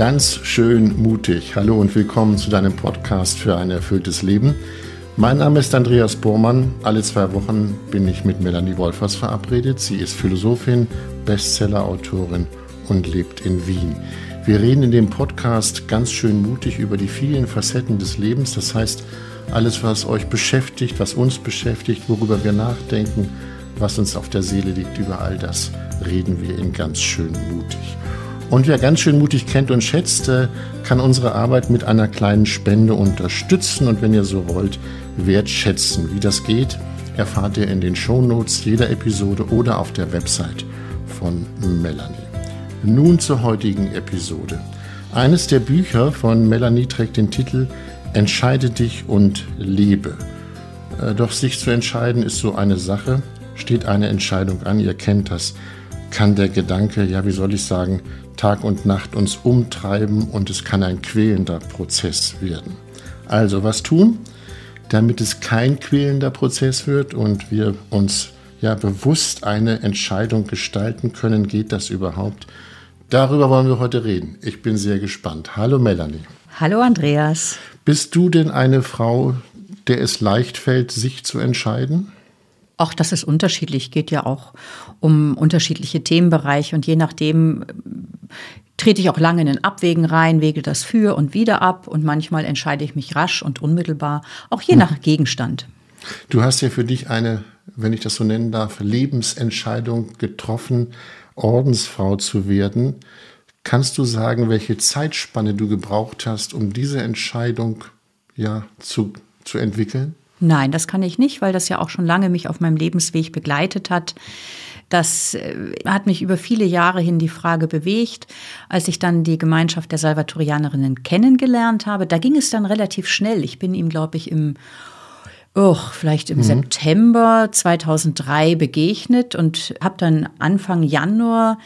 Ganz schön mutig. Hallo und willkommen zu deinem Podcast für ein erfülltes Leben. Mein Name ist Andreas Bormann. Alle zwei Wochen bin ich mit Melanie Wolfers verabredet. Sie ist Philosophin, Bestsellerautorin und lebt in Wien. Wir reden in dem Podcast ganz schön mutig über die vielen Facetten des Lebens. Das heißt, alles, was euch beschäftigt, was uns beschäftigt, worüber wir nachdenken, was uns auf der Seele liegt, über all das reden wir in ganz schön mutig. Und wer ganz schön mutig kennt und schätzt, äh, kann unsere Arbeit mit einer kleinen Spende unterstützen und wenn ihr so wollt, wertschätzen. Wie das geht, erfahrt ihr in den Shownotes jeder Episode oder auf der Website von Melanie. Nun zur heutigen Episode. Eines der Bücher von Melanie trägt den Titel Entscheide dich und lebe. Äh, doch sich zu entscheiden ist so eine Sache. Steht eine Entscheidung an, ihr kennt das, kann der Gedanke, ja, wie soll ich sagen, Tag und Nacht uns umtreiben und es kann ein quälender Prozess werden. Also was tun, damit es kein quälender Prozess wird und wir uns ja bewusst eine Entscheidung gestalten können, geht das überhaupt? Darüber wollen wir heute reden. Ich bin sehr gespannt. Hallo Melanie. Hallo Andreas. Bist du denn eine Frau, der es leicht fällt, sich zu entscheiden? Auch das ist unterschiedlich, geht ja auch um unterschiedliche Themenbereiche und je nachdem trete ich auch lange in den Abwägen rein, wege das für und wieder ab und manchmal entscheide ich mich rasch und unmittelbar, auch je hm. nach Gegenstand. Du hast ja für dich eine, wenn ich das so nennen darf, Lebensentscheidung getroffen, Ordensfrau zu werden. Kannst du sagen, welche Zeitspanne du gebraucht hast, um diese Entscheidung ja zu, zu entwickeln? Nein, das kann ich nicht, weil das ja auch schon lange mich auf meinem Lebensweg begleitet hat. Das äh, hat mich über viele Jahre hin die Frage bewegt, als ich dann die Gemeinschaft der Salvatorianerinnen kennengelernt habe. Da ging es dann relativ schnell. Ich bin ihm, glaube ich, im oh, vielleicht im mhm. September 2003 begegnet und habe dann Anfang Januar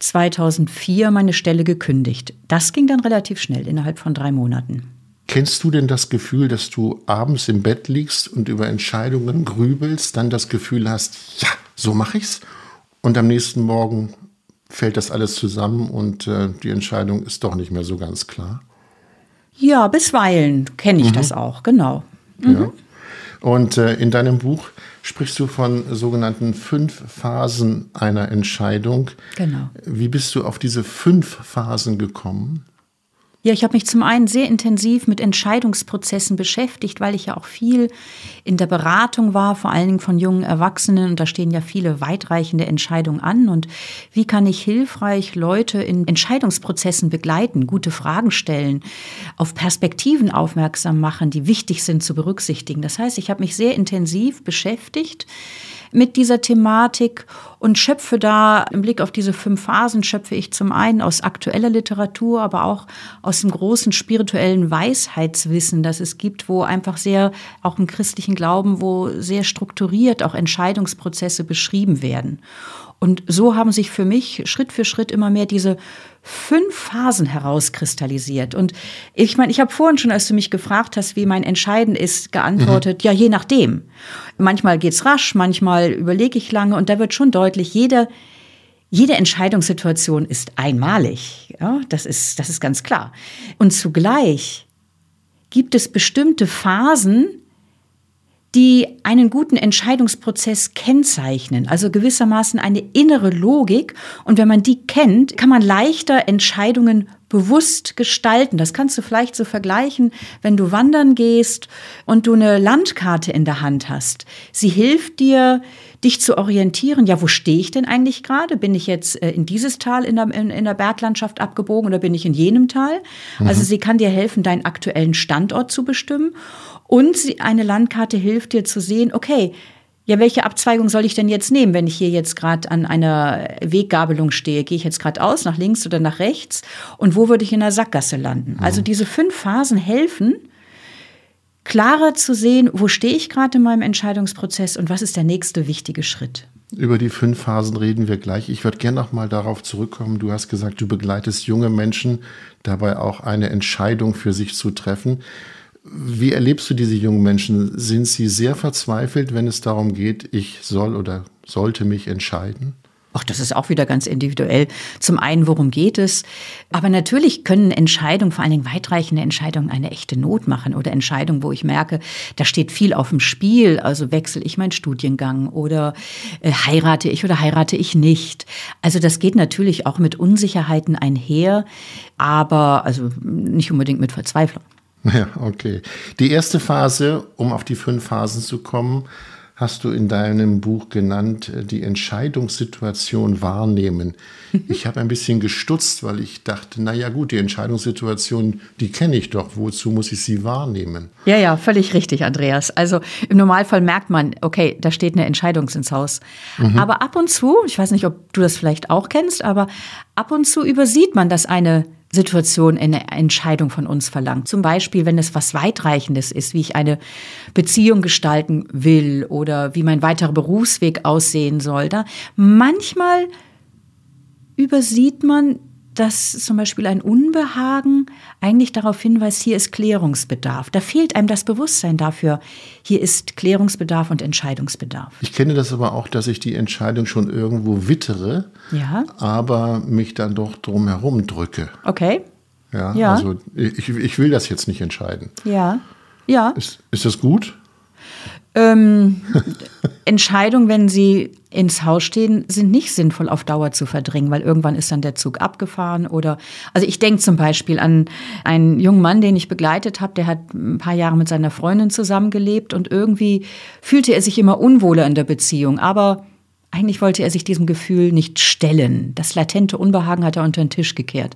2004 meine Stelle gekündigt. Das ging dann relativ schnell, innerhalb von drei Monaten. Kennst du denn das Gefühl, dass du abends im Bett liegst und über Entscheidungen grübelst, dann das Gefühl hast, ja, so mache ich's und am nächsten Morgen fällt das alles zusammen und äh, die Entscheidung ist doch nicht mehr so ganz klar. Ja, bisweilen kenne ich mhm. das auch, genau. Mhm. Ja. Und äh, in deinem Buch sprichst du von sogenannten fünf Phasen einer Entscheidung. Genau. Wie bist du auf diese fünf Phasen gekommen? Ja, ich habe mich zum einen sehr intensiv mit Entscheidungsprozessen beschäftigt, weil ich ja auch viel in der Beratung war, vor allen Dingen von jungen Erwachsenen. Und da stehen ja viele weitreichende Entscheidungen an. Und wie kann ich hilfreich Leute in Entscheidungsprozessen begleiten, gute Fragen stellen, auf Perspektiven aufmerksam machen, die wichtig sind zu berücksichtigen. Das heißt, ich habe mich sehr intensiv beschäftigt mit dieser Thematik und schöpfe da im Blick auf diese fünf Phasen, schöpfe ich zum einen aus aktueller Literatur, aber auch aus dem großen spirituellen Weisheitswissen, das es gibt, wo einfach sehr, auch im christlichen Glauben, wo sehr strukturiert auch Entscheidungsprozesse beschrieben werden. Und so haben sich für mich Schritt für Schritt immer mehr diese fünf Phasen herauskristallisiert. Und ich meine, ich habe vorhin schon, als du mich gefragt hast, wie mein Entscheiden ist, geantwortet, mhm. ja, je nachdem. Manchmal geht's rasch, manchmal überlege ich lange und da wird schon deutlich, jede, jede Entscheidungssituation ist einmalig. Ja, das ist, das ist ganz klar. Und zugleich gibt es bestimmte Phasen, die einen guten Entscheidungsprozess kennzeichnen, also gewissermaßen eine innere Logik. Und wenn man die kennt, kann man leichter Entscheidungen bewusst gestalten. Das kannst du vielleicht so vergleichen, wenn du wandern gehst und du eine Landkarte in der Hand hast. Sie hilft dir, dich zu orientieren. Ja, wo stehe ich denn eigentlich gerade? Bin ich jetzt äh, in dieses Tal in der, in, in der Berglandschaft abgebogen oder bin ich in jenem Tal? Mhm. Also sie kann dir helfen, deinen aktuellen Standort zu bestimmen. Und eine Landkarte hilft dir zu sehen, okay, ja, welche Abzweigung soll ich denn jetzt nehmen, wenn ich hier jetzt gerade an einer Weggabelung stehe? Gehe ich jetzt geradeaus, nach links oder nach rechts? Und wo würde ich in der Sackgasse landen? Mhm. Also diese fünf Phasen helfen, klarer zu sehen, wo stehe ich gerade in meinem Entscheidungsprozess und was ist der nächste wichtige Schritt. Über die fünf Phasen reden wir gleich. Ich würde gerne noch mal darauf zurückkommen. Du hast gesagt, du begleitest junge Menschen dabei auch eine Entscheidung für sich zu treffen. Wie erlebst du diese jungen Menschen? Sind sie sehr verzweifelt, wenn es darum geht, ich soll oder sollte mich entscheiden? Ach, das ist auch wieder ganz individuell. Zum einen, worum geht es? Aber natürlich können Entscheidungen, vor allen Dingen weitreichende Entscheidungen, eine echte Not machen oder Entscheidungen, wo ich merke, da steht viel auf dem Spiel. Also wechsle ich meinen Studiengang oder äh, heirate ich oder heirate ich nicht. Also das geht natürlich auch mit Unsicherheiten einher, aber also nicht unbedingt mit Verzweiflung. Ja, okay. Die erste Phase, um auf die fünf Phasen zu kommen, hast du in deinem Buch genannt, äh, die Entscheidungssituation wahrnehmen. Ich habe ein bisschen gestutzt, weil ich dachte, na ja gut, die Entscheidungssituation, die kenne ich doch. Wozu muss ich sie wahrnehmen? Ja, ja, völlig richtig, Andreas. Also im Normalfall merkt man, okay, da steht eine Entscheidung ins Haus. Mhm. Aber ab und zu, ich weiß nicht, ob du das vielleicht auch kennst, aber ab und zu übersieht man, dass eine Situation eine Entscheidung von uns verlangt. Zum Beispiel, wenn es was weitreichendes ist, wie ich eine Beziehung gestalten will oder wie mein weiterer Berufsweg aussehen soll. Da manchmal übersieht man dass zum Beispiel ein Unbehagen eigentlich darauf hinweist, hier ist Klärungsbedarf. Da fehlt einem das Bewusstsein dafür, hier ist Klärungsbedarf und Entscheidungsbedarf. Ich kenne das aber auch, dass ich die Entscheidung schon irgendwo wittere, ja. aber mich dann doch drumherum drücke. Okay. Ja, ja. also ich, ich will das jetzt nicht entscheiden. Ja. Ja. Ist, ist das gut? Ähm, Entscheidungen, wenn sie ins Haus stehen, sind nicht sinnvoll auf Dauer zu verdrängen, weil irgendwann ist dann der Zug abgefahren oder also ich denke zum Beispiel an einen jungen Mann, den ich begleitet habe, der hat ein paar Jahre mit seiner Freundin zusammengelebt und irgendwie fühlte er sich immer unwohler in der Beziehung, aber eigentlich wollte er sich diesem Gefühl nicht stellen. Das latente Unbehagen hat er unter den Tisch gekehrt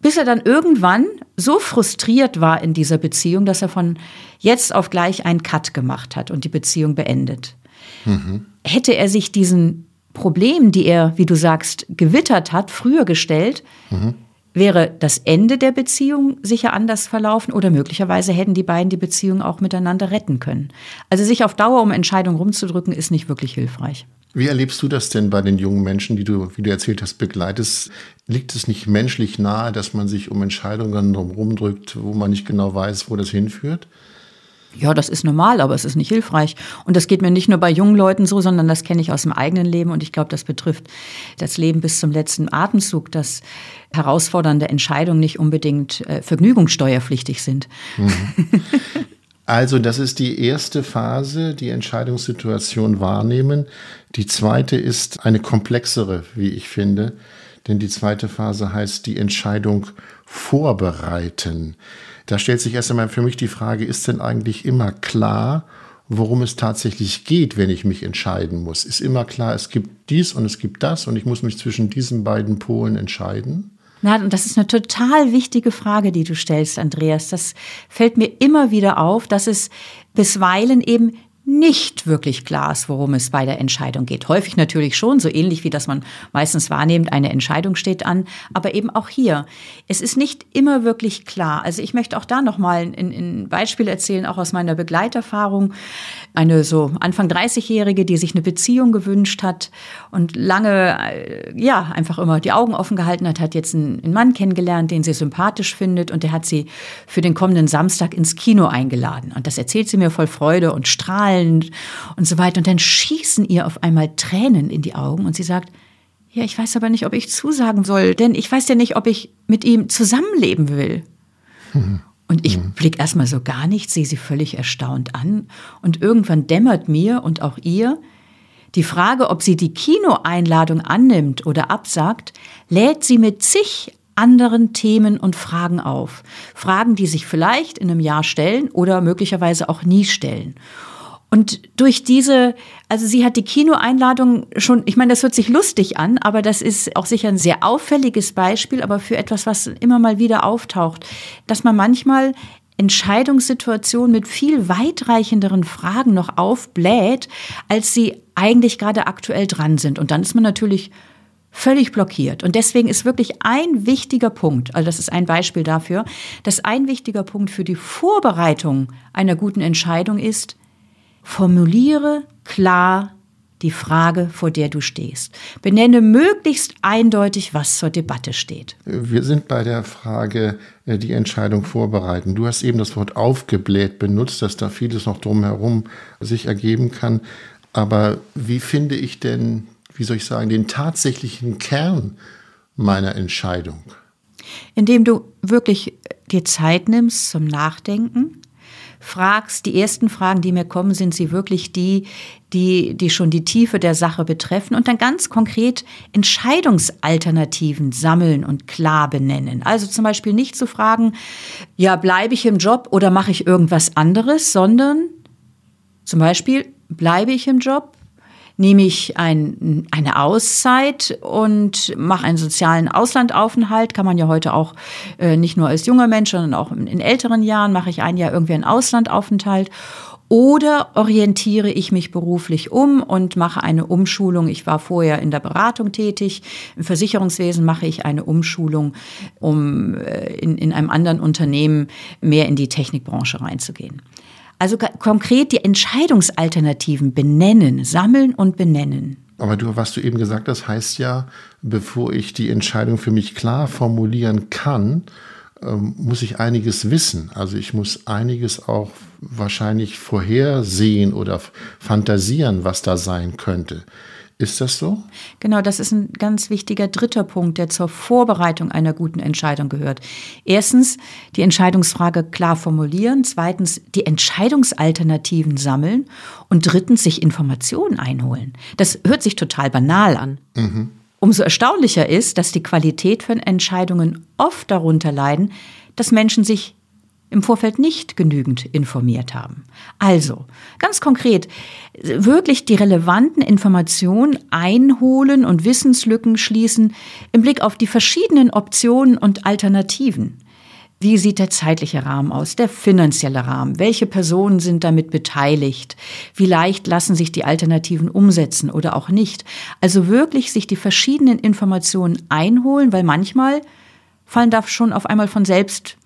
bis er dann irgendwann so frustriert war in dieser Beziehung, dass er von jetzt auf gleich einen Cut gemacht hat und die Beziehung beendet. Mhm. Hätte er sich diesen Problemen, die er, wie du sagst, gewittert hat, früher gestellt, mhm. wäre das Ende der Beziehung sicher anders verlaufen oder möglicherweise hätten die beiden die Beziehung auch miteinander retten können. Also sich auf Dauer um Entscheidungen rumzudrücken, ist nicht wirklich hilfreich. Wie erlebst du das denn bei den jungen Menschen, die du, wie du erzählt hast, begleitest? Liegt es nicht menschlich nahe, dass man sich um Entscheidungen drumherum drückt, wo man nicht genau weiß, wo das hinführt? Ja, das ist normal, aber es ist nicht hilfreich. Und das geht mir nicht nur bei jungen Leuten so, sondern das kenne ich aus dem eigenen Leben. Und ich glaube, das betrifft das Leben bis zum letzten Atemzug, dass herausfordernde Entscheidungen nicht unbedingt äh, vergnügungssteuerpflichtig sind. Mhm. Also das ist die erste Phase, die Entscheidungssituation wahrnehmen. Die zweite ist eine komplexere, wie ich finde, denn die zweite Phase heißt die Entscheidung vorbereiten. Da stellt sich erst einmal für mich die Frage, ist denn eigentlich immer klar, worum es tatsächlich geht, wenn ich mich entscheiden muss? Ist immer klar, es gibt dies und es gibt das und ich muss mich zwischen diesen beiden Polen entscheiden? Na, und das ist eine total wichtige Frage, die du stellst, Andreas. Das fällt mir immer wieder auf, dass es bisweilen eben nicht wirklich klar ist, worum es bei der Entscheidung geht. Häufig natürlich schon, so ähnlich wie das man meistens wahrnimmt, eine Entscheidung steht an, aber eben auch hier. Es ist nicht immer wirklich klar. Also ich möchte auch da nochmal ein, ein Beispiel erzählen, auch aus meiner Begleiterfahrung. Eine so Anfang 30-Jährige, die sich eine Beziehung gewünscht hat und lange, äh, ja, einfach immer die Augen offen gehalten hat, hat jetzt einen Mann kennengelernt, den sie sympathisch findet und der hat sie für den kommenden Samstag ins Kino eingeladen. Und das erzählt sie mir voll Freude und Strahlen strahlend und so weiter. Und dann schießen ihr auf einmal Tränen in die Augen und sie sagt, ja, ich weiß aber nicht, ob ich zusagen soll, denn ich weiß ja nicht, ob ich mit ihm zusammenleben will. Mhm. Und ich mhm. blick erstmal so gar nicht, sehe sie völlig erstaunt an. Und irgendwann dämmert mir und auch ihr, die Frage, ob sie die Kinoeinladung annimmt oder absagt, lädt sie mit zig anderen Themen und Fragen auf. Fragen, die sich vielleicht in einem Jahr stellen oder möglicherweise auch nie stellen. Und durch diese, also sie hat die Kinoeinladung schon, ich meine, das hört sich lustig an, aber das ist auch sicher ein sehr auffälliges Beispiel, aber für etwas, was immer mal wieder auftaucht, dass man manchmal Entscheidungssituationen mit viel weitreichenderen Fragen noch aufbläht, als sie eigentlich gerade aktuell dran sind. Und dann ist man natürlich völlig blockiert. Und deswegen ist wirklich ein wichtiger Punkt, also das ist ein Beispiel dafür, dass ein wichtiger Punkt für die Vorbereitung einer guten Entscheidung ist, Formuliere klar die Frage, vor der du stehst. Benenne möglichst eindeutig, was zur Debatte steht. Wir sind bei der Frage, äh, die Entscheidung vorbereiten. Du hast eben das Wort aufgebläht benutzt, dass da vieles noch drumherum sich ergeben kann. Aber wie finde ich denn wie soll ich sagen, den tatsächlichen Kern meiner Entscheidung? Indem du wirklich dir Zeit nimmst zum Nachdenken, fragst, die ersten Fragen, die mir kommen, sind sie wirklich die, die, die schon die Tiefe der Sache betreffen und dann ganz konkret Entscheidungsalternativen sammeln und klar benennen. Also zum Beispiel nicht zu fragen, ja, bleibe ich im Job oder mache ich irgendwas anderes, sondern zum Beispiel, bleibe ich im Job nehme ich ein, eine Auszeit und mache einen sozialen Auslandaufenthalt. Kann man ja heute auch äh, nicht nur als junger Mensch, sondern auch in, älteren Jahren mache ich ein Jahr irgendwie einen Auslandaufenthalt. Oder orientiere ich mich beruflich um und mache eine Umschulung. Ich war vorher in der Beratung tätig. Im Versicherungswesen mache ich eine Umschulung, um äh, in, in einem anderen Unternehmen mehr in die Technikbranche reinzugehen. Also konkret die Entscheidungsalternativen benennen, sammeln und benennen. Aber du, was du eben gesagt hast, heißt ja, bevor ich die Entscheidung für mich klar formulieren kann, ähm, muss ich einiges wissen. Also ich muss einiges auch wahrscheinlich vorhersehen oder fantasieren, was da sein könnte. Ist das so? Genau, das ist ein ganz wichtiger dritter Punkt, der zur Vorbereitung einer guten Entscheidung gehört. Erstens, die Entscheidungsfrage klar formulieren. Zweitens, die Entscheidungsalternativen sammeln. Und drittens, sich Informationen einholen. Das hört sich total banal an. Mhm. Umso erstaunlicher ist, dass die Qualität von Entscheidungen oft darunter leiden, dass Menschen sich im Vorfeld nicht genügend informiert haben. Also, ganz konkret, wirklich die relevanten Informationen einholen und Wissenslücken schließen im Blick auf die verschiedenen Optionen und Alternativen. Wie sieht der zeitliche Rahmen aus, der finanzielle Rahmen? Welche Personen sind damit beteiligt? Wie leicht lassen sich die Alternativen umsetzen oder auch nicht? Also wirklich sich die verschiedenen Informationen einholen, weil manchmal fallen da schon auf einmal von selbst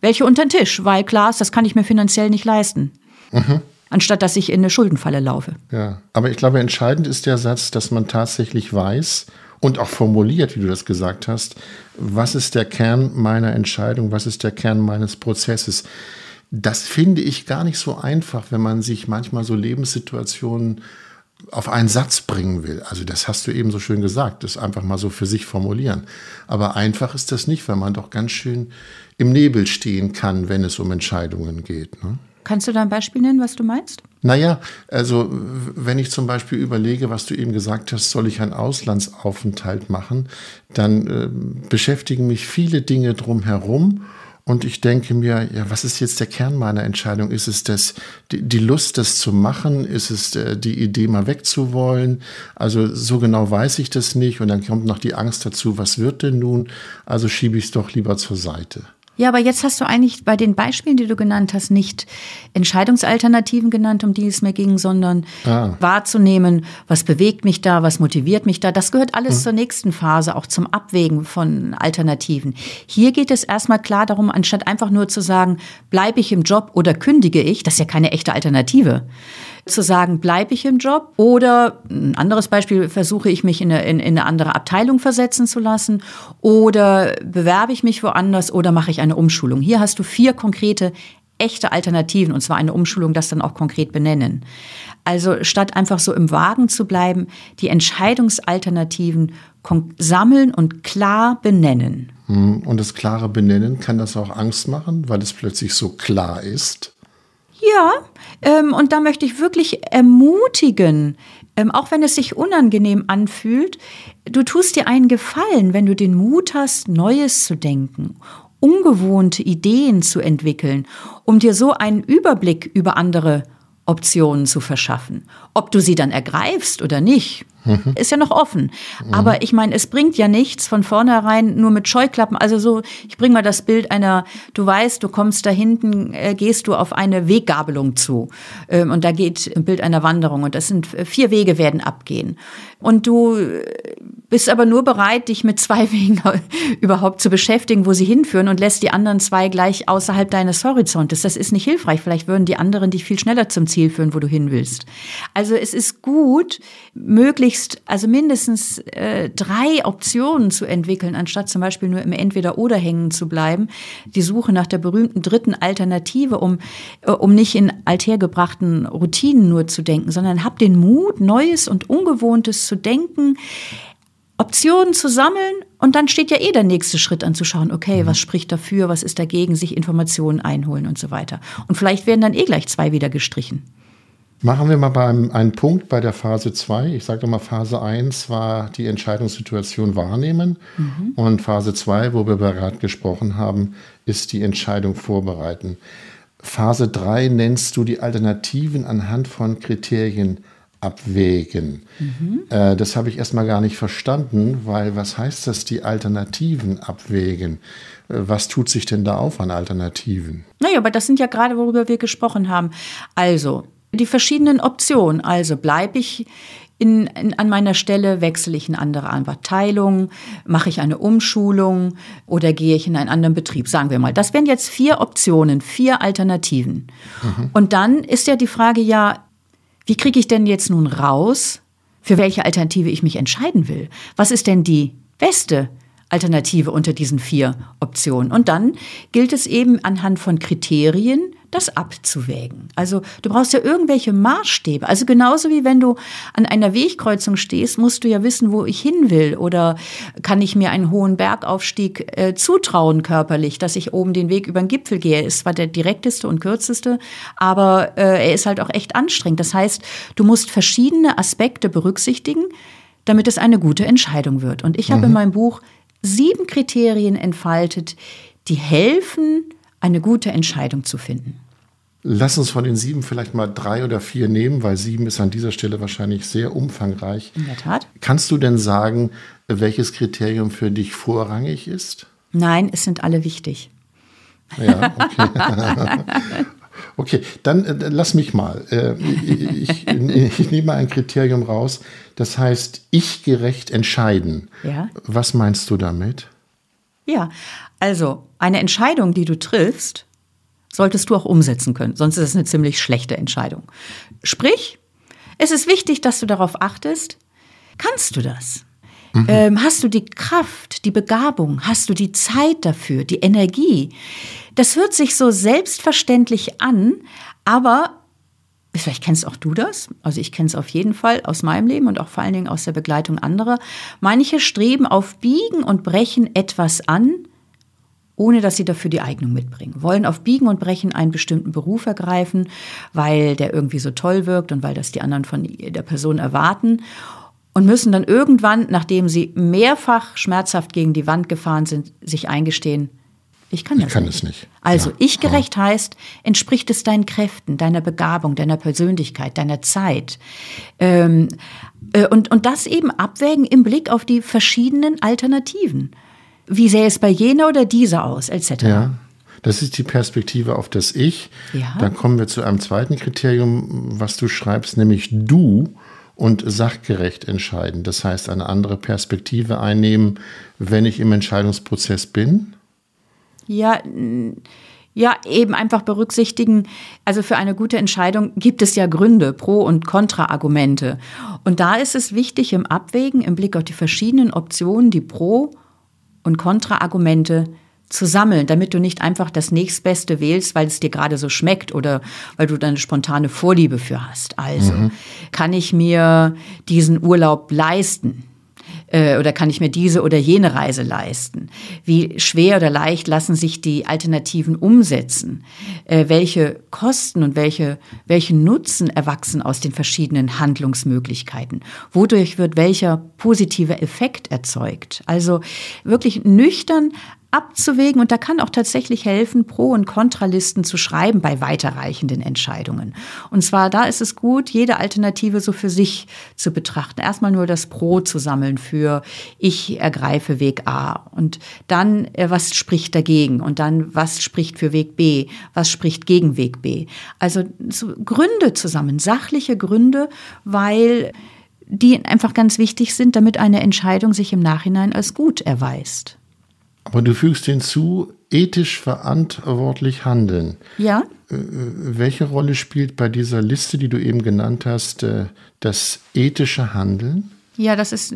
welche unter den Tisch, weil klar ist, das kann ich mir finanziell nicht leisten. Mhm. Anstatt dass ich in eine Schuldenfalle laufe. Ja, aber ich glaube, entscheidend ist der Satz, dass man tatsächlich weiß und auch formuliert, wie du das gesagt hast, was ist der Kern meiner Entscheidung, was ist der Kern meines Prozesses. Das finde ich gar nicht so einfach, wenn man sich manchmal so Lebenssituationen auf einen Satz bringen will. Also das hast du eben so schön gesagt, das einfach mal so für sich formulieren. Aber einfach ist das nicht, weil man doch ganz schön im Nebel stehen kann, wenn es um Entscheidungen geht. Ne? Kannst du da ein Beispiel nennen, was du meinst? Naja, also wenn ich zum Beispiel überlege, was du eben gesagt hast, soll ich einen Auslandsaufenthalt machen, dann äh, beschäftigen mich viele Dinge drumherum und ich denke mir, ja, was ist jetzt der Kern meiner Entscheidung? Ist es das, die, Lust, das zu machen? Ist es äh, die Idee, mal wegzuwollen? Also so genau weiß ich das nicht. Und dann kommt noch die Angst dazu, was wird denn nun? Also schiebe ich es doch lieber zur Seite. Ja, aber jetzt hast du eigentlich bei den Beispielen, die du genannt hast, nicht Entscheidungsalternativen genannt, um die es mir ging, sondern ah. wahrzunehmen, was bewegt mich da, was motiviert mich da. Das gehört alles mhm. zur nächsten Phase, auch zum Abwägen von Alternativen. Hier geht es erstmal klar darum, anstatt einfach nur zu sagen, bleibe ich im Job oder kündige ich, das ist ja keine echte Alternative zu sagen, bleibe ich im Job oder ein anderes Beispiel, versuche ich mich in eine, in, in eine andere Abteilung versetzen zu lassen oder bewerbe ich mich woanders oder mache ich eine Umschulung. Hier hast du vier konkrete echte Alternativen und zwar eine Umschulung, das dann auch konkret benennen. Also statt einfach so im Wagen zu bleiben, die Entscheidungsalternativen sammeln und klar benennen. Hm, und das klare Benennen, kann das auch Angst machen, weil es plötzlich so klar ist? Ja, ähm, und da möchte ich wirklich ermutigen, ähm, auch wenn es sich unangenehm anfühlt, du tust dir einen Gefallen, wenn du den Mut hast, Neues zu denken, ungewohnte Ideen zu entwickeln, um dir so einen Überblick über andere Optionen zu verschaffen. Ob du sie dann ergreifst oder nicht, mhm. ist ja noch offen. Mhm. Aber ich meine, es bringt ja nichts von vornherein nur mit Scheuklappen. Also so, ich bringe mal das Bild einer, du weißt, du kommst da hinten, äh, gehst du auf eine Weggabelung zu. Ähm, und da geht ein Bild einer Wanderung und das sind äh, vier Wege werden abgehen. Und du äh, bist aber nur bereit, dich mit zwei Wegen überhaupt zu beschäftigen, wo sie hinführen und lässt die anderen zwei gleich außerhalb deines Horizontes. Das ist nicht hilfreich. Vielleicht würden die anderen dich viel schneller zum Ziel führen, wo du hin willst. Also es ist gut, möglichst, also mindestens äh, drei Optionen zu entwickeln, anstatt zum Beispiel nur im Entweder-Oder hängen zu bleiben. Die Suche nach der berühmten dritten Alternative, um, äh, um nicht in althergebrachten Routinen nur zu denken, sondern hab den Mut, Neues und Ungewohntes zu denken Optionen zu sammeln und dann steht ja eh der nächste Schritt an zu schauen, okay, mhm. was spricht dafür, was ist dagegen, sich Informationen einholen und so weiter. Und vielleicht werden dann eh gleich zwei wieder gestrichen. Machen wir mal beim, einen Punkt bei der Phase 2. Ich sage mal, Phase 1 war die Entscheidungssituation wahrnehmen mhm. und Phase 2, wo wir gerade gesprochen haben, ist die Entscheidung vorbereiten. Phase 3 nennst du die Alternativen anhand von Kriterien abwägen. Mhm. Äh, das habe ich erstmal gar nicht verstanden, weil was heißt das, die Alternativen abwägen? Äh, was tut sich denn da auf an Alternativen? Naja, aber das sind ja gerade, worüber wir gesprochen haben. Also, die verschiedenen Optionen. Also bleibe ich in, in, an meiner Stelle, wechsle ich in andere Abteilung, mache ich eine Umschulung oder gehe ich in einen anderen Betrieb, sagen wir mal. Das wären jetzt vier Optionen, vier Alternativen. Mhm. Und dann ist ja die Frage, ja, wie kriege ich denn jetzt nun raus, für welche Alternative ich mich entscheiden will? Was ist denn die beste Alternative unter diesen vier Optionen? Und dann gilt es eben anhand von Kriterien, das abzuwägen. Also du brauchst ja irgendwelche Maßstäbe. Also genauso wie wenn du an einer Wegkreuzung stehst, musst du ja wissen, wo ich hin will. Oder kann ich mir einen hohen Bergaufstieg äh, zutrauen körperlich, dass ich oben den Weg über den Gipfel gehe. Ist zwar der direkteste und kürzeste, aber äh, er ist halt auch echt anstrengend. Das heißt, du musst verschiedene Aspekte berücksichtigen, damit es eine gute Entscheidung wird. Und ich mhm. habe in meinem Buch sieben Kriterien entfaltet, die helfen, eine gute Entscheidung zu finden. Lass uns von den sieben vielleicht mal drei oder vier nehmen, weil sieben ist an dieser Stelle wahrscheinlich sehr umfangreich. In der Tat. Kannst du denn sagen, welches Kriterium für dich vorrangig ist? Nein, es sind alle wichtig. Ja, okay. okay, dann äh, lass mich mal. Äh, ich, ich, ich, nehme mal ein Kriterium raus, das heißt, ich gerecht entscheiden. Ja. Was meinst du damit? Ja, also eine Entscheidung, die du triffst, solltest du auch umsetzen können, sonst ist es eine ziemlich schlechte Entscheidung. Sprich, es ist wichtig, dass du darauf achtest, kannst du das? Mhm. Ähm, hast du die Kraft, die Begabung, hast du die Zeit dafür, die Energie? Das hört sich so selbstverständlich an, aber vielleicht kennst auch du das, also ich kenne es auf jeden Fall aus meinem Leben und auch vor allen Dingen aus der Begleitung anderer. Manche streben auf Biegen und Brechen etwas an, ohne dass sie dafür die Eignung mitbringen. Wollen auf Biegen und Brechen einen bestimmten Beruf ergreifen, weil der irgendwie so toll wirkt und weil das die anderen von der Person erwarten und müssen dann irgendwann, nachdem sie mehrfach schmerzhaft gegen die Wand gefahren sind, sich eingestehen, ich kann das ich kann nicht. Es nicht. Also, ja. ich gerecht heißt, entspricht es deinen Kräften, deiner Begabung, deiner Persönlichkeit, deiner Zeit. Ähm, äh, und, und das eben abwägen im Blick auf die verschiedenen Alternativen wie sähe es bei jener oder dieser aus, etc. Ja. Das ist die Perspektive auf das Ich. Ja. Dann kommen wir zu einem zweiten Kriterium, was du schreibst, nämlich du und sachgerecht entscheiden. Das heißt, eine andere Perspektive einnehmen, wenn ich im Entscheidungsprozess bin. Ja, ja, eben einfach berücksichtigen, also für eine gute Entscheidung gibt es ja Gründe, Pro- und Kontra-Argumente. Und da ist es wichtig im Abwägen, im Blick auf die verschiedenen Optionen, die Pro- und Kontraargumente zu sammeln, damit du nicht einfach das nächstbeste wählst, weil es dir gerade so schmeckt oder weil du eine spontane Vorliebe für hast. Also, mhm. kann ich mir diesen Urlaub leisten? Äh, oder kann ich mir diese oder jene Reise leisten? Wie schwer oder leicht lassen sich die Alternativen umsetzen? Äh, welche Kosten und welche, welchen Nutzen erwachsen aus den verschiedenen Handlungsmöglichkeiten? Wodurch wird welcher positive Effekt erzeugt? Also wirklich nüchtern abzuwägen und da kann auch tatsächlich helfen, Pro- und Kontralisten zu schreiben bei weiterreichenden Entscheidungen. Und zwar da ist es gut, jede Alternative so für sich zu betrachten. Erstmal nur das Pro zu sammeln für ich ergreife Weg A und dann äh, was spricht dagegen und dann was spricht für Weg B, was spricht gegen Weg B. Also so Gründe zusammen, sachliche Gründe, weil die einfach ganz wichtig sind, damit eine Entscheidung sich im Nachhinein als gut erweist. Aber du fügst hinzu, ethisch verantwortlich handeln. Ja. Äh, welche Rolle spielt bei dieser Liste, die du eben genannt hast, äh, das ethische Handeln? Ja, das ist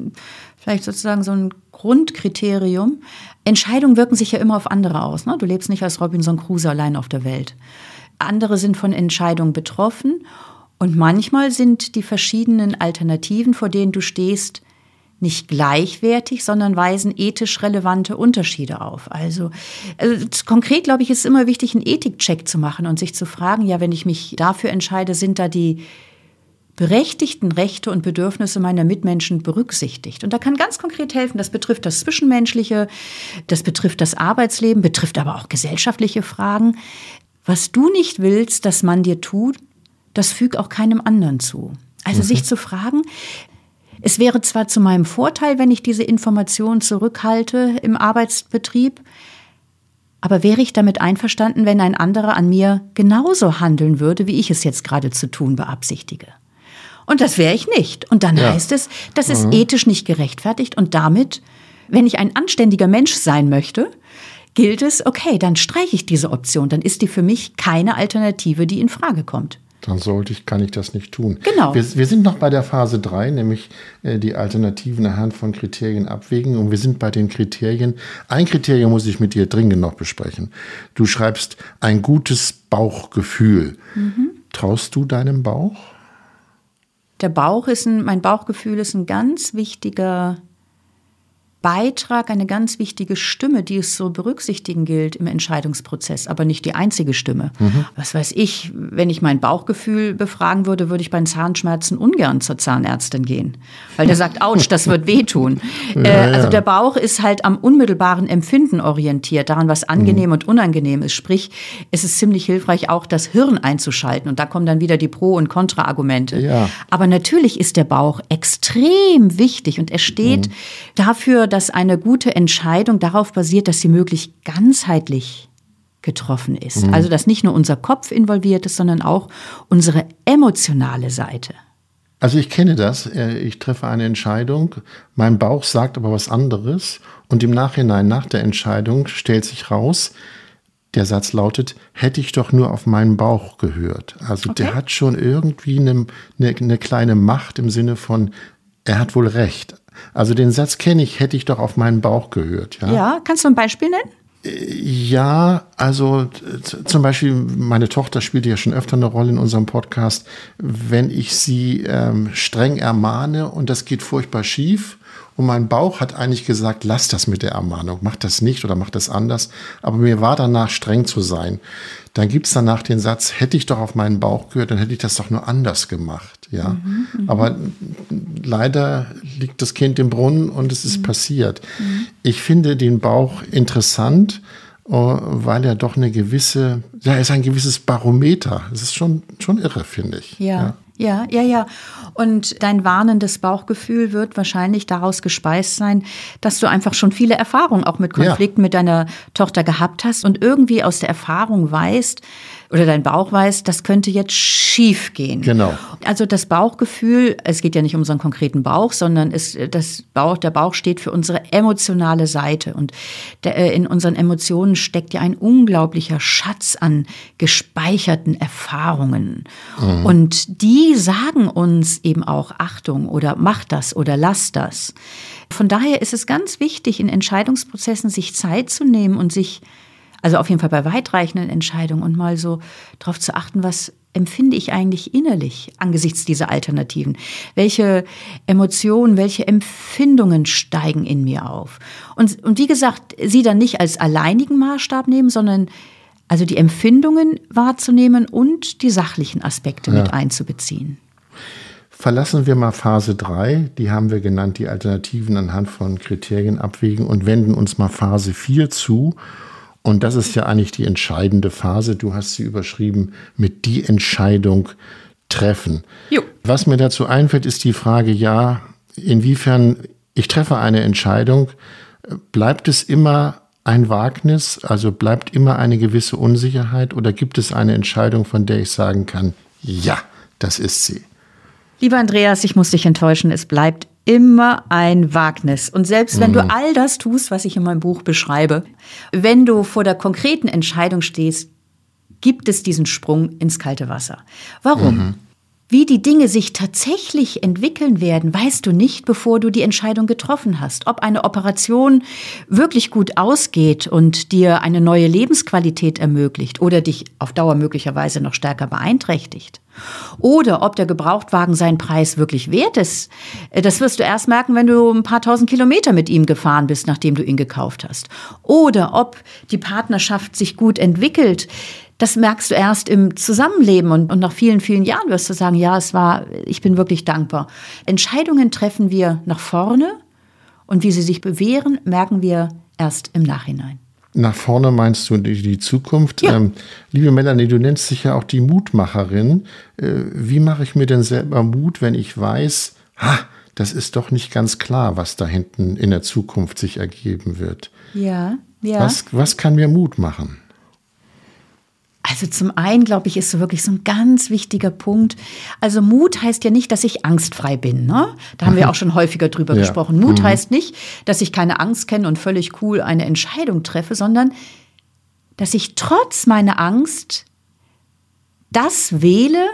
vielleicht sozusagen so ein Grundkriterium. Entscheidungen wirken sich ja immer auf andere aus. Ne? Du lebst nicht als Robinson Crusoe allein auf der Welt. Andere sind von Entscheidungen betroffen und manchmal sind die verschiedenen Alternativen, vor denen du stehst, nicht gleichwertig, sondern weisen ethisch relevante Unterschiede auf. Also, also konkret glaube ich, ist es immer wichtig, einen Ethikcheck zu machen und sich zu fragen, ja, wenn ich mich dafür entscheide, sind da die berechtigten Rechte und Bedürfnisse meiner Mitmenschen berücksichtigt. Und da kann ganz konkret helfen, das betrifft das Zwischenmenschliche, das betrifft das Arbeitsleben, betrifft aber auch gesellschaftliche Fragen. Was du nicht willst, dass man dir tut, das füg auch keinem anderen zu. Also mhm. sich zu fragen, es wäre zwar zu meinem Vorteil, wenn ich diese Information zurückhalte im Arbeitsbetrieb, aber wäre ich damit einverstanden, wenn ein anderer an mir genauso handeln würde, wie ich es jetzt gerade zu tun beabsichtige? Und das wäre ich nicht. Und dann ja. heißt es, das ist mhm. ethisch nicht gerechtfertigt und damit, wenn ich ein anständiger Mensch sein möchte, gilt es, okay, dann streiche ich diese Option, dann ist die für mich keine Alternative, die in Frage kommt dann sollte ich, kann ich das nicht tun. Genau. Wir, wir sind noch bei der Phase 3, nämlich äh, die Alternativen anhand von Kriterien abwägen. Und wir sind bei den Kriterien. Ein Kriterium muss ich mit dir dringend noch besprechen. Du schreibst ein gutes Bauchgefühl. Mhm. Traust du deinem Bauch? Der Bauch ist ein, mein Bauchgefühl ist ein ganz wichtiger Beitrag, eine ganz wichtige Stimme, die es so berücksichtigen gilt im Entscheidungsprozess, aber nicht die einzige Stimme. Mhm. Was weiß ich, wenn ich mein Bauchgefühl befragen würde, würde ich bei Zahnschmerzen ungern zur Zahnärztin gehen, weil der sagt, ouch, das wird wehtun. Ja, äh, also der Bauch ist halt am unmittelbaren Empfinden orientiert, daran, was angenehm mhm. und unangenehm ist. Sprich, es ist ziemlich hilfreich, auch das Hirn einzuschalten. Und da kommen dann wieder die Pro- und Kontra-Argumente. Ja. Aber natürlich ist der Bauch extrem wichtig und er steht mhm. dafür, dass eine gute Entscheidung darauf basiert, dass sie möglichst ganzheitlich getroffen ist. Mhm. Also dass nicht nur unser Kopf involviert ist, sondern auch unsere emotionale Seite. Also ich kenne das. Äh, ich treffe eine Entscheidung, mein Bauch sagt aber was anderes und im Nachhinein nach der Entscheidung stellt sich raus, der Satz lautet, hätte ich doch nur auf meinen Bauch gehört. Also okay. der hat schon irgendwie eine, eine, eine kleine Macht im Sinne von, er hat wohl recht. Also den Satz kenne ich, hätte ich doch auf meinen Bauch gehört. Ja, ja kannst du ein Beispiel nennen? Ja, also zum Beispiel, meine Tochter spielt ja schon öfter eine Rolle in unserem Podcast. Wenn ich sie ähm, streng ermahne und das geht furchtbar schief, und mein Bauch hat eigentlich gesagt, lass das mit der Ermahnung, mach das nicht oder mach das anders. Aber mir war danach streng zu sein. Dann gibt es danach den Satz, hätte ich doch auf meinen Bauch gehört, dann hätte ich das doch nur anders gemacht. Ja. Mhm, mhm. Aber leider liegt das Kind im Brunnen und es ist mhm. passiert. Mhm. Ich finde den Bauch interessant, äh, weil er doch eine gewisse, ja, er ist ein gewisses Barometer. Das ist schon, schon irre, finde ich. ja. ja. Ja, ja, ja. Und dein warnendes Bauchgefühl wird wahrscheinlich daraus gespeist sein, dass du einfach schon viele Erfahrungen auch mit Konflikten ja. mit deiner Tochter gehabt hast und irgendwie aus der Erfahrung weißt, oder dein Bauch weiß, das könnte jetzt schief gehen. Genau. Also das Bauchgefühl, es geht ja nicht um unseren konkreten Bauch, sondern es, das Bauch, der Bauch steht für unsere emotionale Seite. Und der, äh, in unseren Emotionen steckt ja ein unglaublicher Schatz an gespeicherten Erfahrungen. Mhm. Und die sagen uns eben auch Achtung oder mach das oder lass das. Von daher ist es ganz wichtig, in Entscheidungsprozessen sich Zeit zu nehmen und sich also auf jeden Fall bei weitreichenden Entscheidungen und mal so darauf zu achten, was empfinde ich eigentlich innerlich angesichts dieser Alternativen? Welche Emotionen, welche Empfindungen steigen in mir auf? Und, und wie gesagt, sie dann nicht als alleinigen Maßstab nehmen, sondern also die Empfindungen wahrzunehmen und die sachlichen Aspekte ja. mit einzubeziehen. Verlassen wir mal Phase 3, die haben wir genannt, die Alternativen anhand von Kriterien abwägen und wenden uns mal Phase 4 zu und das ist ja eigentlich die entscheidende Phase. Du hast sie überschrieben mit die Entscheidung treffen. Jo. Was mir dazu einfällt, ist die Frage, ja, inwiefern ich treffe eine Entscheidung, bleibt es immer ein Wagnis, also bleibt immer eine gewisse Unsicherheit oder gibt es eine Entscheidung, von der ich sagen kann, ja, das ist sie? Lieber Andreas, ich muss dich enttäuschen, es bleibt immer ein Wagnis. Und selbst wenn mhm. du all das tust, was ich in meinem Buch beschreibe, wenn du vor der konkreten Entscheidung stehst, gibt es diesen Sprung ins kalte Wasser. Warum? Mhm. Wie die Dinge sich tatsächlich entwickeln werden, weißt du nicht, bevor du die Entscheidung getroffen hast. Ob eine Operation wirklich gut ausgeht und dir eine neue Lebensqualität ermöglicht oder dich auf Dauer möglicherweise noch stärker beeinträchtigt. Oder ob der Gebrauchtwagen seinen Preis wirklich wert ist, das wirst du erst merken, wenn du ein paar tausend Kilometer mit ihm gefahren bist, nachdem du ihn gekauft hast. Oder ob die Partnerschaft sich gut entwickelt, das merkst du erst im Zusammenleben und, und nach vielen, vielen Jahren wirst du sagen, ja, es war, ich bin wirklich dankbar. Entscheidungen treffen wir nach vorne und wie sie sich bewähren, merken wir erst im Nachhinein. Nach vorne meinst du die, die Zukunft? Ja. Ähm, liebe Melanie, du nennst dich ja auch die Mutmacherin. Äh, wie mache ich mir denn selber Mut, wenn ich weiß, ha, das ist doch nicht ganz klar, was da hinten in der Zukunft sich ergeben wird? Ja, ja. Was, was kann mir Mut machen? Also zum einen, glaube ich, ist so wirklich so ein ganz wichtiger Punkt. Also Mut heißt ja nicht, dass ich angstfrei bin. Ne? Da haben wir mhm. auch schon häufiger drüber ja. gesprochen. Mut mhm. heißt nicht, dass ich keine Angst kenne und völlig cool eine Entscheidung treffe, sondern dass ich trotz meiner Angst das wähle,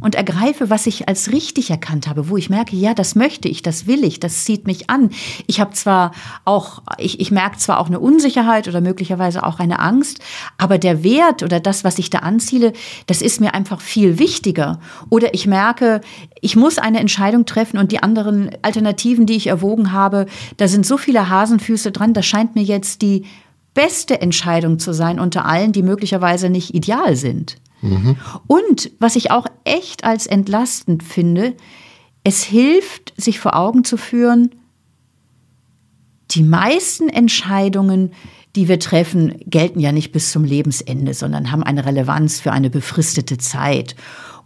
und ergreife, was ich als richtig erkannt habe, wo ich merke, ja, das möchte ich, das will ich, das zieht mich an. Ich habe zwar auch, ich, ich merke zwar auch eine Unsicherheit oder möglicherweise auch eine Angst, aber der Wert oder das, was ich da anziele, das ist mir einfach viel wichtiger. Oder ich merke, ich muss eine Entscheidung treffen und die anderen Alternativen, die ich erwogen habe, da sind so viele Hasenfüße dran, das scheint mir jetzt die beste Entscheidung zu sein unter allen, die möglicherweise nicht ideal sind. Und was ich auch echt als entlastend finde, es hilft, sich vor Augen zu führen, die meisten Entscheidungen, die wir treffen, gelten ja nicht bis zum Lebensende, sondern haben eine Relevanz für eine befristete Zeit.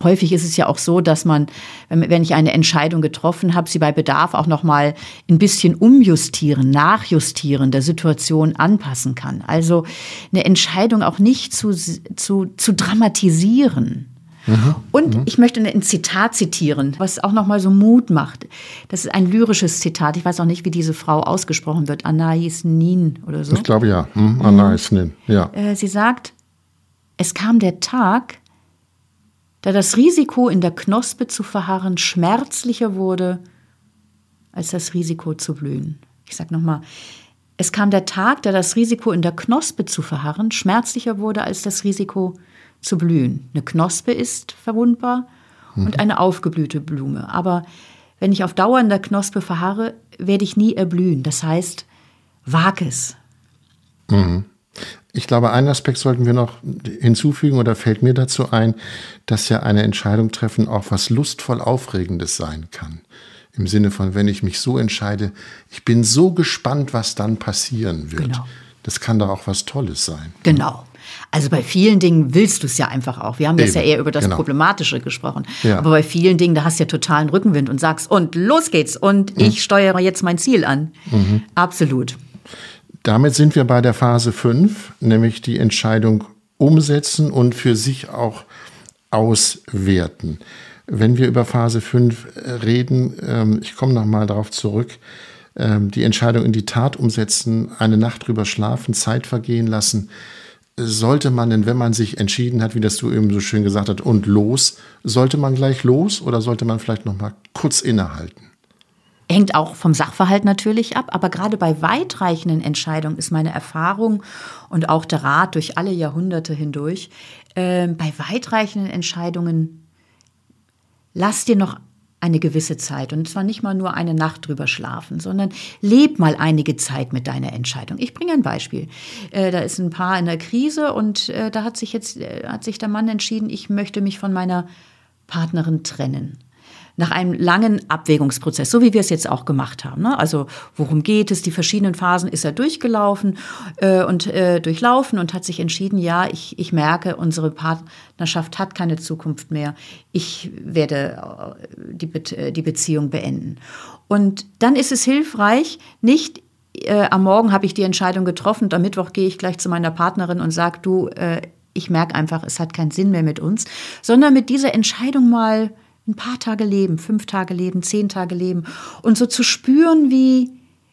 Häufig ist es ja auch so, dass man, wenn ich eine Entscheidung getroffen habe, sie bei Bedarf auch noch mal ein bisschen umjustieren, nachjustieren, der Situation anpassen kann. Also eine Entscheidung auch nicht zu, zu, zu dramatisieren. Mhm. Und mhm. ich möchte ein Zitat zitieren, was auch noch mal so Mut macht. Das ist ein lyrisches Zitat. Ich weiß auch nicht, wie diese Frau ausgesprochen wird. Anais Nin oder so. Ich glaube ja. Hm, Anais Nin, ja. Äh, sie sagt, es kam der Tag, da das Risiko, in der Knospe zu verharren, schmerzlicher wurde als das Risiko zu blühen. Ich sage nochmal, es kam der Tag, da das Risiko, in der Knospe zu verharren, schmerzlicher wurde als das Risiko zu blühen. Eine Knospe ist verwundbar mhm. und eine aufgeblühte Blume. Aber wenn ich auf Dauer in der Knospe verharre, werde ich nie erblühen. Das heißt, wag es. Mhm. Ich glaube, einen Aspekt sollten wir noch hinzufügen oder fällt mir dazu ein, dass ja eine Entscheidung treffen auch was lustvoll Aufregendes sein kann. Im Sinne von, wenn ich mich so entscheide, ich bin so gespannt, was dann passieren wird. Genau. Das kann doch auch was Tolles sein. Genau. Also bei vielen Dingen willst du es ja einfach auch. Wir haben jetzt ja eher über das genau. Problematische gesprochen. Ja. Aber bei vielen Dingen, da hast du ja totalen Rückenwind und sagst, und los geht's und mhm. ich steuere jetzt mein Ziel an. Mhm. Absolut. Damit sind wir bei der Phase 5, nämlich die Entscheidung umsetzen und für sich auch auswerten. Wenn wir über Phase 5 äh, reden, ähm, ich komme nochmal darauf zurück, ähm, die Entscheidung in die Tat umsetzen, eine Nacht drüber schlafen, Zeit vergehen lassen, sollte man denn, wenn man sich entschieden hat, wie das du eben so schön gesagt hast, und los, sollte man gleich los oder sollte man vielleicht noch mal kurz innehalten? Hängt auch vom Sachverhalt natürlich ab, aber gerade bei weitreichenden Entscheidungen ist meine Erfahrung und auch der Rat durch alle Jahrhunderte hindurch, äh, bei weitreichenden Entscheidungen lass dir noch eine gewisse Zeit und zwar nicht mal nur eine Nacht drüber schlafen, sondern leb mal einige Zeit mit deiner Entscheidung. Ich bringe ein Beispiel. Äh, da ist ein Paar in der Krise und äh, da hat sich jetzt äh, hat sich der Mann entschieden, ich möchte mich von meiner Partnerin trennen nach einem langen Abwägungsprozess, so wie wir es jetzt auch gemacht haben. Ne? Also worum geht es? Die verschiedenen Phasen ist er durchgelaufen äh, und äh, durchlaufen und hat sich entschieden, ja, ich, ich merke, unsere Partnerschaft hat keine Zukunft mehr. Ich werde äh, die, Be äh, die Beziehung beenden. Und dann ist es hilfreich, nicht äh, am Morgen habe ich die Entscheidung getroffen am Mittwoch gehe ich gleich zu meiner Partnerin und sage, du, äh, ich merke einfach, es hat keinen Sinn mehr mit uns, sondern mit dieser Entscheidung mal ein paar Tage leben, fünf Tage leben, zehn Tage leben und so zu spüren, wie,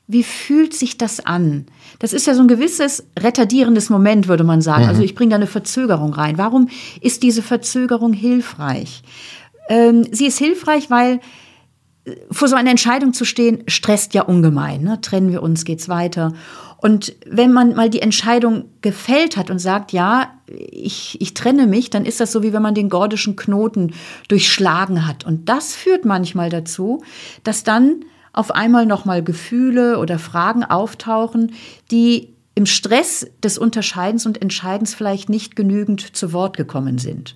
wie fühlt sich das an? Das ist ja so ein gewisses retardierendes Moment, würde man sagen. Mhm. Also ich bringe da eine Verzögerung rein. Warum ist diese Verzögerung hilfreich? Ähm, sie ist hilfreich, weil äh, vor so einer Entscheidung zu stehen, stresst ja ungemein. Ne? Trennen wir uns, geht's weiter. Und wenn man mal die Entscheidung gefällt hat und sagt, ja, ich, ich trenne mich, dann ist das so, wie wenn man den gordischen Knoten durchschlagen hat. Und das führt manchmal dazu, dass dann auf einmal nochmal Gefühle oder Fragen auftauchen, die im Stress des Unterscheidens und Entscheidens vielleicht nicht genügend zu Wort gekommen sind.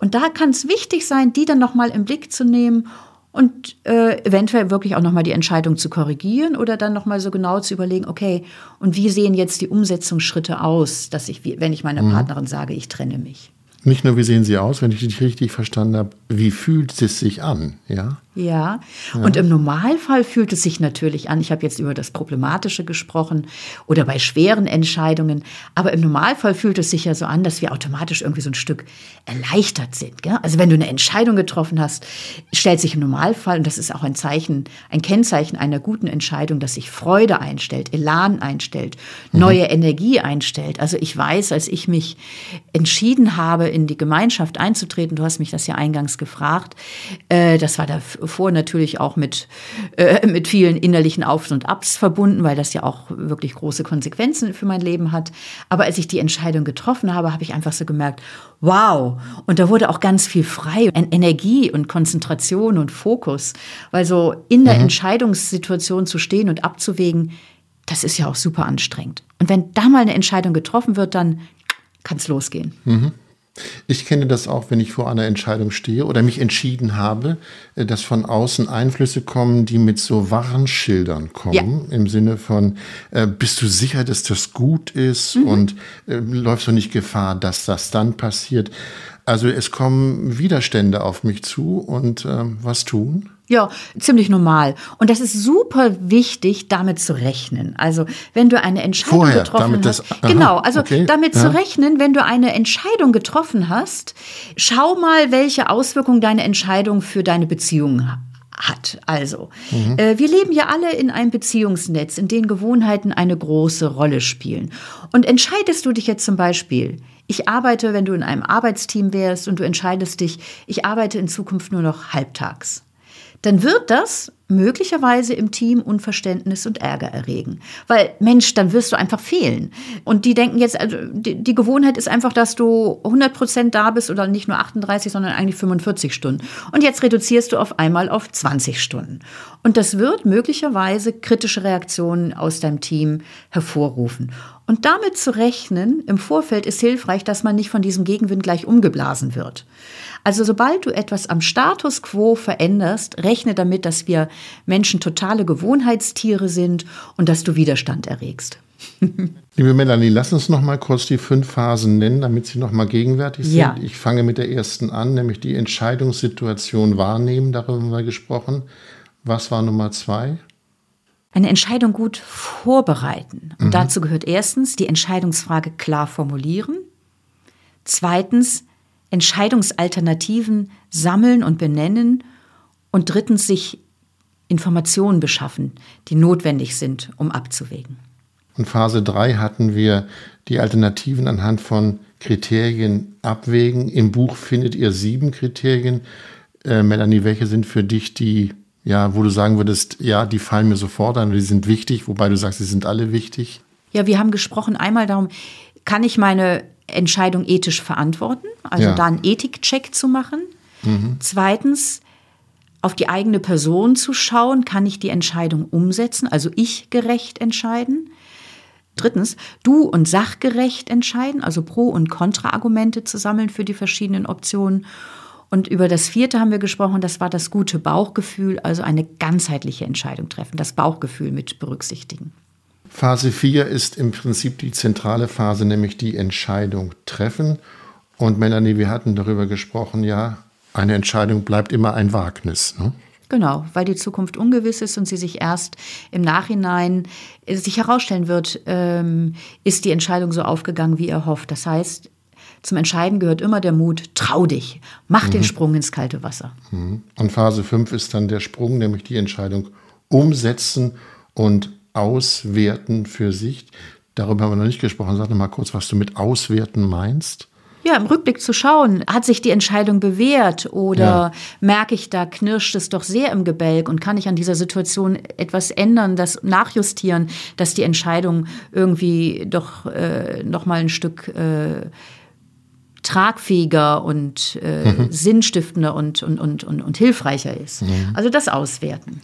Und da kann es wichtig sein, die dann nochmal im Blick zu nehmen und äh, eventuell wirklich auch nochmal die Entscheidung zu korrigieren oder dann nochmal so genau zu überlegen, okay, und wie sehen jetzt die Umsetzungsschritte aus, dass ich, wenn ich meiner mhm. Partnerin sage, ich trenne mich. Nicht nur, wie sehen sie aus, wenn ich dich richtig verstanden habe, wie fühlt es sich an, ja? Ja. ja. Und im Normalfall fühlt es sich natürlich an, ich habe jetzt über das Problematische gesprochen oder bei schweren Entscheidungen, aber im Normalfall fühlt es sich ja so an, dass wir automatisch irgendwie so ein Stück erleichtert sind. Gell? Also wenn du eine Entscheidung getroffen hast, stellt sich im Normalfall, und das ist auch ein Zeichen, ein Kennzeichen einer guten Entscheidung, dass sich Freude einstellt, Elan einstellt, mhm. neue mhm. Energie einstellt. Also ich weiß, als ich mich entschieden habe, in die Gemeinschaft einzutreten, du hast mich das ja eingangs gefragt, äh, das war da vor natürlich auch mit, äh, mit vielen innerlichen Aufs und Abs verbunden, weil das ja auch wirklich große Konsequenzen für mein Leben hat. Aber als ich die Entscheidung getroffen habe, habe ich einfach so gemerkt, wow. Und da wurde auch ganz viel frei, Energie und Konzentration und Fokus. Weil so in der mhm. Entscheidungssituation zu stehen und abzuwägen, das ist ja auch super anstrengend. Und wenn da mal eine Entscheidung getroffen wird, dann kann es losgehen. Mhm. Ich kenne das auch, wenn ich vor einer Entscheidung stehe oder mich entschieden habe, äh, dass von außen Einflüsse kommen, die mit so Warnschildern kommen, ja. im Sinne von, äh, bist du sicher, dass das gut ist mhm. und äh, läufst du nicht Gefahr, dass das dann passiert. Also es kommen Widerstände auf mich zu und äh, was tun? Ja, ziemlich normal. Und das ist super wichtig, damit zu rechnen. Also, wenn du eine Entscheidung Vorher, getroffen damit hast. Das, aha, genau, also okay, damit ja. zu rechnen, wenn du eine Entscheidung getroffen hast, schau mal, welche Auswirkungen deine Entscheidung für deine Beziehung hat. Also, mhm. äh, wir leben ja alle in einem Beziehungsnetz, in dem Gewohnheiten eine große Rolle spielen. Und entscheidest du dich jetzt zum Beispiel, ich arbeite, wenn du in einem Arbeitsteam wärst und du entscheidest dich, ich arbeite in Zukunft nur noch halbtags dann wird das möglicherweise im Team Unverständnis und Ärger erregen. Weil, Mensch, dann wirst du einfach fehlen. Und die denken jetzt, also die, die Gewohnheit ist einfach, dass du 100 Prozent da bist oder nicht nur 38, sondern eigentlich 45 Stunden. Und jetzt reduzierst du auf einmal auf 20 Stunden. Und das wird möglicherweise kritische Reaktionen aus deinem Team hervorrufen. Und damit zu rechnen im Vorfeld ist hilfreich, dass man nicht von diesem Gegenwind gleich umgeblasen wird. Also sobald du etwas am Status quo veränderst, rechne damit, dass wir Menschen totale Gewohnheitstiere sind und dass du Widerstand erregst. Liebe Melanie, lass uns noch mal kurz die fünf Phasen nennen, damit sie noch mal gegenwärtig sind. Ja. Ich fange mit der ersten an, nämlich die Entscheidungssituation wahrnehmen. Darüber haben wir gesprochen. Was war Nummer zwei? Eine Entscheidung gut vorbereiten. Und mhm. dazu gehört erstens die Entscheidungsfrage klar formulieren. Zweitens Entscheidungsalternativen sammeln und benennen und drittens sich Informationen beschaffen, die notwendig sind, um abzuwägen. In Phase 3 hatten wir die Alternativen anhand von Kriterien abwägen. Im Buch findet ihr sieben Kriterien. Äh, Melanie, welche sind für dich die, ja, wo du sagen würdest, ja, die fallen mir sofort an, die sind wichtig, wobei du sagst, sie sind alle wichtig? Ja, wir haben gesprochen einmal darum, kann ich meine Entscheidung ethisch verantworten, also ja. da einen Ethikcheck zu machen. Mhm. Zweitens, auf die eigene Person zu schauen, kann ich die Entscheidung umsetzen, also ich gerecht entscheiden. Drittens, du und sachgerecht entscheiden, also Pro- und Kontraargumente zu sammeln für die verschiedenen Optionen. Und über das vierte haben wir gesprochen, das war das gute Bauchgefühl, also eine ganzheitliche Entscheidung treffen, das Bauchgefühl mit berücksichtigen. Phase 4 ist im Prinzip die zentrale Phase, nämlich die Entscheidung treffen. Und Melanie, wir hatten darüber gesprochen, ja, eine Entscheidung bleibt immer ein Wagnis. Ne? Genau, weil die Zukunft ungewiss ist und sie sich erst im Nachhinein äh, sich herausstellen wird, ähm, ist die Entscheidung so aufgegangen, wie er hofft. Das heißt, zum Entscheiden gehört immer der Mut, trau dich, mach mhm. den Sprung ins kalte Wasser. Mhm. Und Phase 5 ist dann der Sprung, nämlich die Entscheidung umsetzen und auswerten für sich. Darüber haben wir noch nicht gesprochen. Sag doch mal kurz, was du mit auswerten meinst. Ja, im Rückblick zu schauen, hat sich die Entscheidung bewährt oder ja. merke ich, da knirscht es doch sehr im Gebälk und kann ich an dieser Situation etwas ändern, das nachjustieren, dass die Entscheidung irgendwie doch äh, noch mal ein Stück äh, tragfähiger und äh, mhm. sinnstiftender und, und, und, und, und hilfreicher ist. Mhm. Also das Auswerten.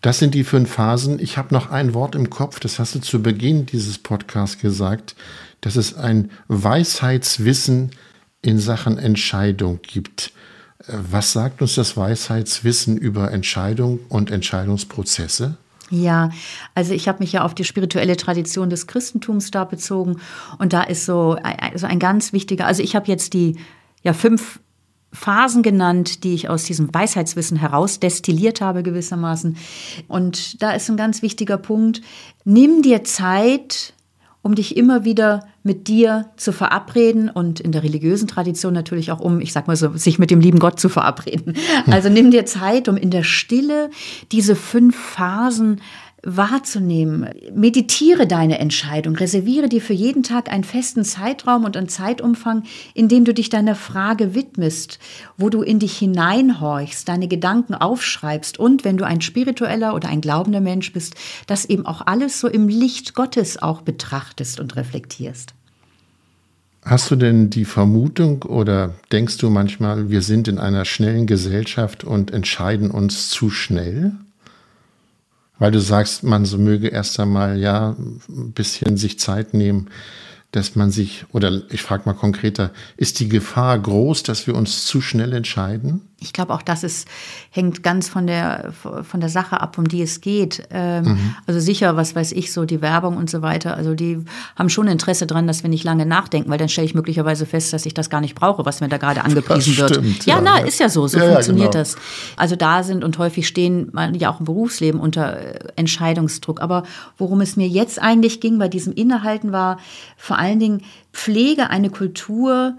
Das sind die fünf Phasen. Ich habe noch ein Wort im Kopf, das hast du zu Beginn dieses Podcasts gesagt, dass es ein Weisheitswissen in Sachen Entscheidung gibt. Äh, was sagt uns das Weisheitswissen über Entscheidung und Entscheidungsprozesse? Ja, also ich habe mich ja auf die spirituelle Tradition des Christentums da bezogen und da ist so also ein ganz wichtiger, also ich habe jetzt die ja fünf Phasen genannt, die ich aus diesem Weisheitswissen heraus destilliert habe gewissermaßen. Und da ist ein ganz wichtiger Punkt, nimm dir Zeit, um dich immer wieder mit dir zu verabreden und in der religiösen Tradition natürlich auch um, ich sag mal so, sich mit dem lieben Gott zu verabreden. Also nimm dir Zeit, um in der Stille diese fünf Phasen wahrzunehmen. Meditiere deine Entscheidung, reserviere dir für jeden Tag einen festen Zeitraum und einen Zeitumfang, in dem du dich deiner Frage widmest, wo du in dich hineinhorchst, deine Gedanken aufschreibst und wenn du ein spiritueller oder ein glaubender Mensch bist, das eben auch alles so im Licht Gottes auch betrachtest und reflektierst. Hast du denn die Vermutung oder denkst du manchmal, wir sind in einer schnellen Gesellschaft und entscheiden uns zu schnell? Weil du sagst, man so möge erst einmal ja ein bisschen sich Zeit nehmen, dass man sich, oder ich frage mal konkreter, ist die Gefahr groß, dass wir uns zu schnell entscheiden? Ich glaube, auch das ist, hängt ganz von der, von der Sache ab, um die es geht. Ähm, mhm. Also sicher, was weiß ich, so die Werbung und so weiter. Also die haben schon Interesse dran, dass wir nicht lange nachdenken, weil dann stelle ich möglicherweise fest, dass ich das gar nicht brauche, was mir da gerade angepriesen das stimmt, wird. Ja, ja, na, ist ja so. So ja, funktioniert ja, genau. das. Also da sind und häufig stehen man ja auch im Berufsleben unter äh, Entscheidungsdruck. Aber worum es mir jetzt eigentlich ging bei diesem Innehalten war vor allen Dingen Pflege eine Kultur,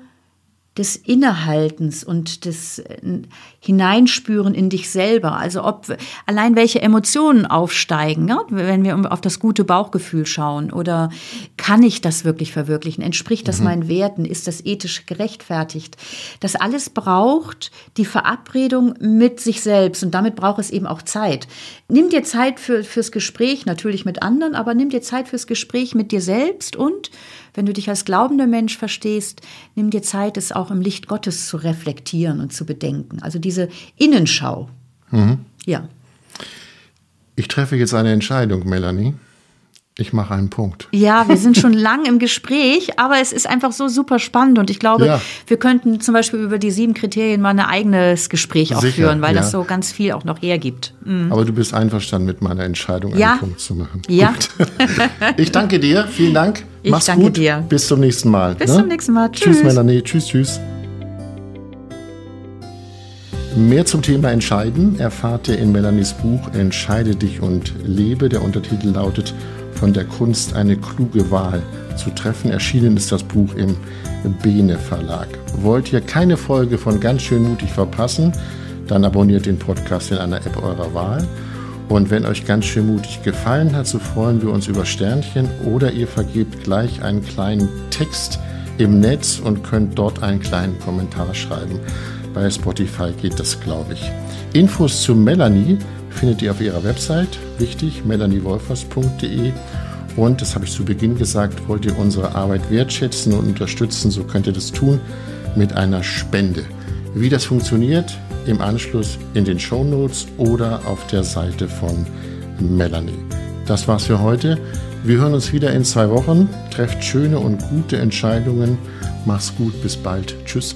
des Innehaltens und des äh, Hineinspüren in dich selber. Also ob allein welche Emotionen aufsteigen, ja? wenn wir auf das gute Bauchgefühl schauen oder kann ich das wirklich verwirklichen? Entspricht das mhm. meinen Werten? Ist das ethisch gerechtfertigt? Das alles braucht die Verabredung mit sich selbst und damit braucht es eben auch Zeit. Nimm dir Zeit für, fürs Gespräch, natürlich mit anderen, aber nimm dir Zeit fürs Gespräch mit dir selbst und wenn du dich als glaubender Mensch verstehst, nimm dir Zeit, es auch im Licht Gottes zu reflektieren und zu bedenken. Also diese Innenschau. Mhm. Ja. Ich treffe jetzt eine Entscheidung, Melanie. Ich mache einen Punkt. Ja, wir sind schon lang im Gespräch, aber es ist einfach so super spannend und ich glaube, ja. wir könnten zum Beispiel über die sieben Kriterien mal ein eigenes Gespräch auch Sicher, führen, weil ja. das so ganz viel auch noch hergibt. Mhm. Aber du bist einverstanden mit meiner Entscheidung, ja. einen Punkt zu machen. Ja. ich danke dir, vielen Dank. Ich Mach's danke gut. dir. Bis zum nächsten Mal. Bis ne? zum nächsten Mal. Tschüss. Tschüss, Melanie. Tschüss, tschüss. Mehr zum Thema Entscheiden erfahrt ihr in Melanies Buch Entscheide dich und lebe. Der Untertitel lautet von der Kunst eine kluge Wahl zu treffen. Erschienen ist das Buch im Bene Verlag. Wollt ihr keine Folge von Ganz schön mutig verpassen, dann abonniert den Podcast in einer App eurer Wahl. Und wenn euch ganz schön mutig gefallen hat, so freuen wir uns über Sternchen oder ihr vergebt gleich einen kleinen Text im Netz und könnt dort einen kleinen Kommentar schreiben. Bei Spotify geht das, glaube ich. Infos zu Melanie findet ihr auf ihrer Website, wichtig, melaniewolfers.de. Und, das habe ich zu Beginn gesagt, wollt ihr unsere Arbeit wertschätzen und unterstützen, so könnt ihr das tun mit einer Spende. Wie das funktioniert, im Anschluss in den Show Notes oder auf der Seite von Melanie. Das war's für heute. Wir hören uns wieder in zwei Wochen. Trefft schöne und gute Entscheidungen. Mach's gut, bis bald. Tschüss.